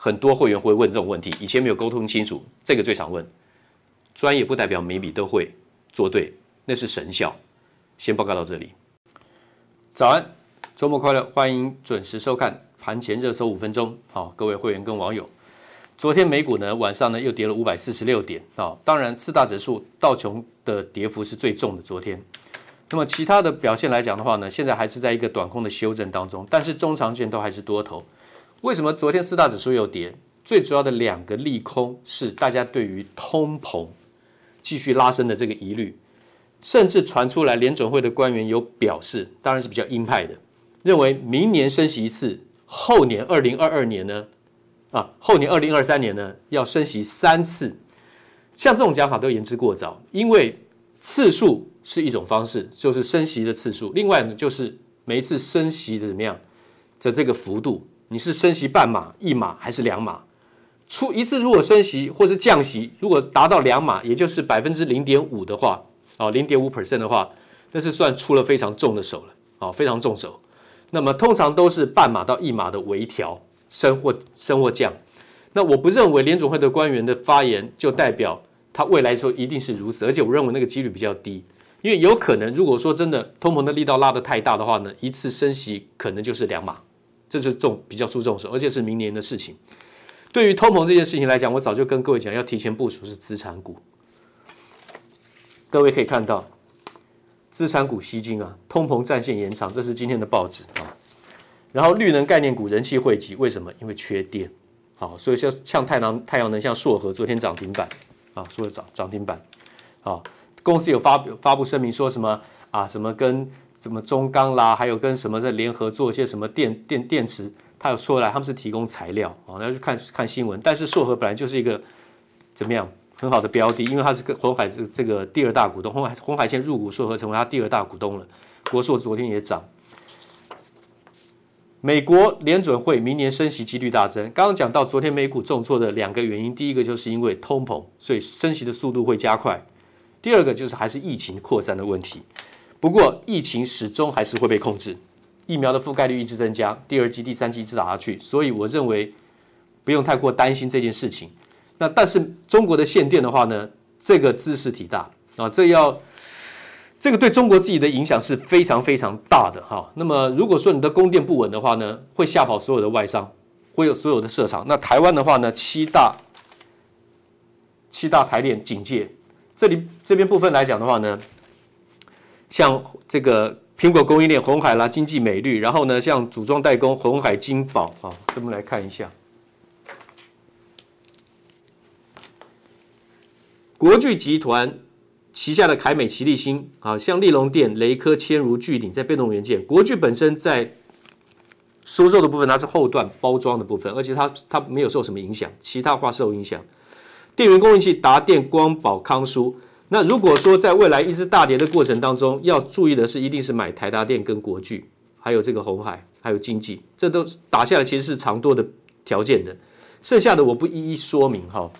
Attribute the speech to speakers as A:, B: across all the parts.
A: 很多会员会问这种问题，以前没有沟通清楚，这个最常问。专业不代表每笔都会做对，那是神效。先报告到这里。早安。周末快乐，欢迎准时收看盘前热搜五分钟。好，各位会员跟网友，昨天美股呢晚上呢又跌了五百四十六点啊。当然，四大指数道琼的跌幅是最重的。昨天，那么其他的表现来讲的话呢，现在还是在一个短空的修正当中，但是中长线都还是多头。为什么昨天四大指数又跌？最主要的两个利空是大家对于通膨继续拉升的这个疑虑，甚至传出来联准会的官员有表示，当然是比较鹰派的。认为明年升息一次，后年二零二二年呢，啊，后年二零二三年呢要升息三次，像这种讲法都言之过早，因为次数是一种方式，就是升息的次数，另外呢就是每一次升息的怎么样的这个幅度，你是升息半码、一码还是两码？出一次如果升息或是降息，如果达到两码，也就是百分之零点五的话，哦，零点五 percent 的话，那是算出了非常重的手了，哦，非常重手。那么通常都是半码到一码的微调，升或升或降。那我不认为联准会的官员的发言就代表他未来说一定是如此，而且我认为那个几率比较低，因为有可能如果说真的通膨的力道拉得太大的话呢，一次升息可能就是两码，这是重比较注重手，而且是明年的事情。对于通膨这件事情来讲，我早就跟各位讲要提前部署是资产股。各位可以看到。资产股吸金啊，通膨战线延长，这是今天的报纸啊。然后绿能概念股人气汇集，为什么？因为缺电，好，所以像像太阳太阳能，像硕和昨天涨停板啊，说的涨涨停板，啊，公司有发发布声明说什么啊？什么跟什么中钢啦，还有跟什么在联合做一些什么电电电池，他有说来他们是提供材料啊，要去看看新闻。但是硕和本来就是一个怎么样？很好的标的，因为它是跟鸿海这这个第二大股东，鸿海鸿海先入股硕和，成为它第二大股东了。国硕昨天也涨。美国联准会明年升息几率大增。刚刚讲到昨天美股重挫的两个原因，第一个就是因为通膨，所以升息的速度会加快；第二个就是还是疫情扩散的问题。不过疫情始终还是会被控制，疫苗的覆盖率一直增加，第二剂、第三剂一直打下去，所以我认为不用太过担心这件事情。那但是中国的限电的话呢，这个兹事体大啊，这要这个对中国自己的影响是非常非常大的哈。那么如果说你的供电不稳的话呢，会吓跑所有的外商，会有所有的设厂。那台湾的话呢，七大七大台电警戒，这里这边部分来讲的话呢，像这个苹果供应链鸿海啦、经济美绿，然后呢，像组装代工鸿海金宝啊，我们来看一下。国巨集团旗下的凯美、奇力新，啊，像利隆电、雷科、千如、聚鼎，在被动元件，国巨本身在收售的部分，它是后段包装的部分，而且它它没有受什么影响，其他话受影响。电源供应器达电、光宝、康舒。那如果说在未来一直大跌的过程当中，要注意的是，一定是买台达电跟国巨，还有这个红海，还有经济，这都打下来其实是长多的条件的，剩下的我不一一说明哈。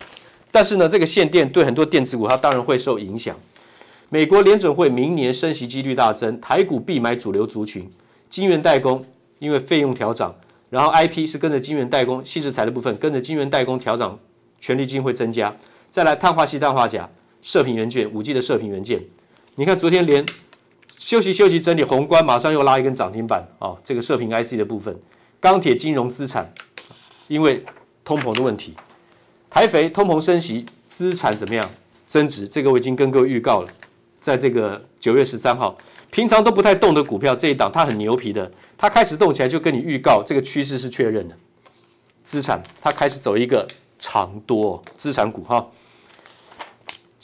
A: 但是呢，这个限电对很多电子股，它当然会受影响。美国联准会明年升息几率大增，台股必买主流族群，晶圆代工因为费用调涨，然后 IP 是跟着晶圆代工，矽智财的部分跟着晶圆代工调涨，权利金会增加。再来碳化矽、氮化钾、射频元件、五 G 的射频元件，你看昨天连休息休息整理宏观，马上又拉一根涨停板啊！这个射频 IC 的部分，钢铁、金融资产，因为通膨的问题。台肥通膨升息，资产怎么样增值？这个我已经跟各位预告了，在这个九月十三号，平常都不太动的股票，这一档它很牛皮的，它开始动起来就跟你预告，这个趋势是确认的，资产它开始走一个长多资产股哈。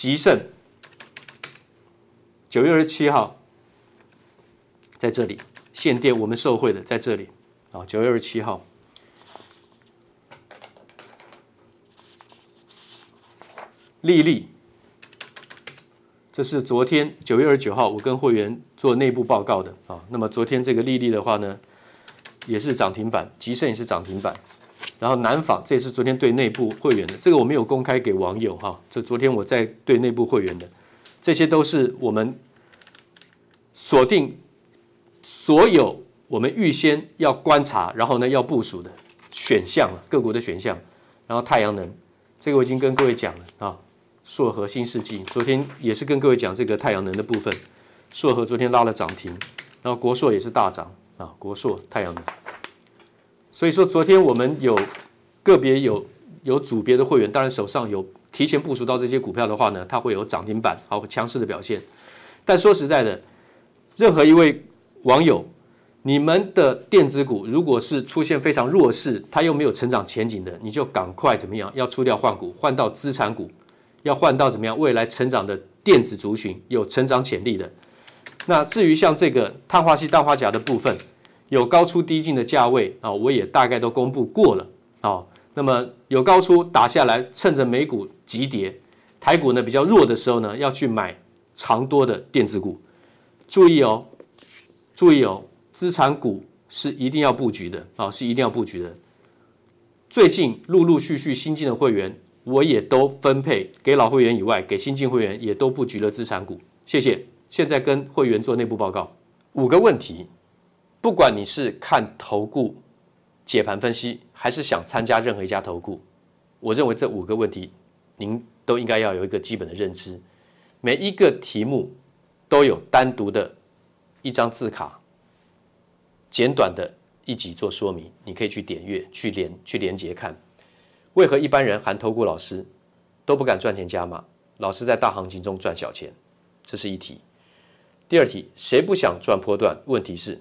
A: 吉盛九月二十七号在这里限电，我们受惠的在这里啊，九月二十七号。丽丽，这是昨天九月二十九号我跟会员做内部报告的啊。那么昨天这个丽丽的话呢，也是涨停板，吉盛也是涨停板。然后南纺，这也是昨天对内部会员的，这个我没有公开给网友哈。这昨天我在对内部会员的，这些都是我们锁定所有我们预先要观察，然后呢要部署的选项各国的选项。然后太阳能，这个我已经跟各位讲了啊。硕和新世纪昨天也是跟各位讲这个太阳能的部分，硕和昨天拉了涨停，然后国硕也是大涨啊，国硕太阳能。所以说昨天我们有个别有有组别的会员，当然手上有提前部署到这些股票的话呢，它会有涨停板，好强势的表现。但说实在的，任何一位网友，你们的电子股如果是出现非常弱势，它又没有成长前景的，你就赶快怎么样，要出掉换股，换到资产股。要换到怎么样？未来成长的电子族群有成长潜力的。那至于像这个碳化矽、氮化镓的部分，有高出低进的价位啊，我也大概都公布过了啊。那么有高出打下来，趁着美股急跌，台股呢比较弱的时候呢，要去买长多的电子股。注意哦，注意哦，资产股是一定要布局的啊，是一定要布局的。最近陆陆续续新进的会员。我也都分配给老会员以外，给新进会员也都布局了资产股。谢谢。现在跟会员做内部报告。五个问题，不管你是看投顾解盘分析，还是想参加任何一家投顾，我认为这五个问题您都应该要有一个基本的认知。每一个题目都有单独的一张字卡，简短的一集做说明，你可以去点阅、去连、去连接看。为何一般人含投顾老师都不敢赚钱加码？老师在大行情中赚小钱，这是一题。第二题，谁不想赚波段？问题是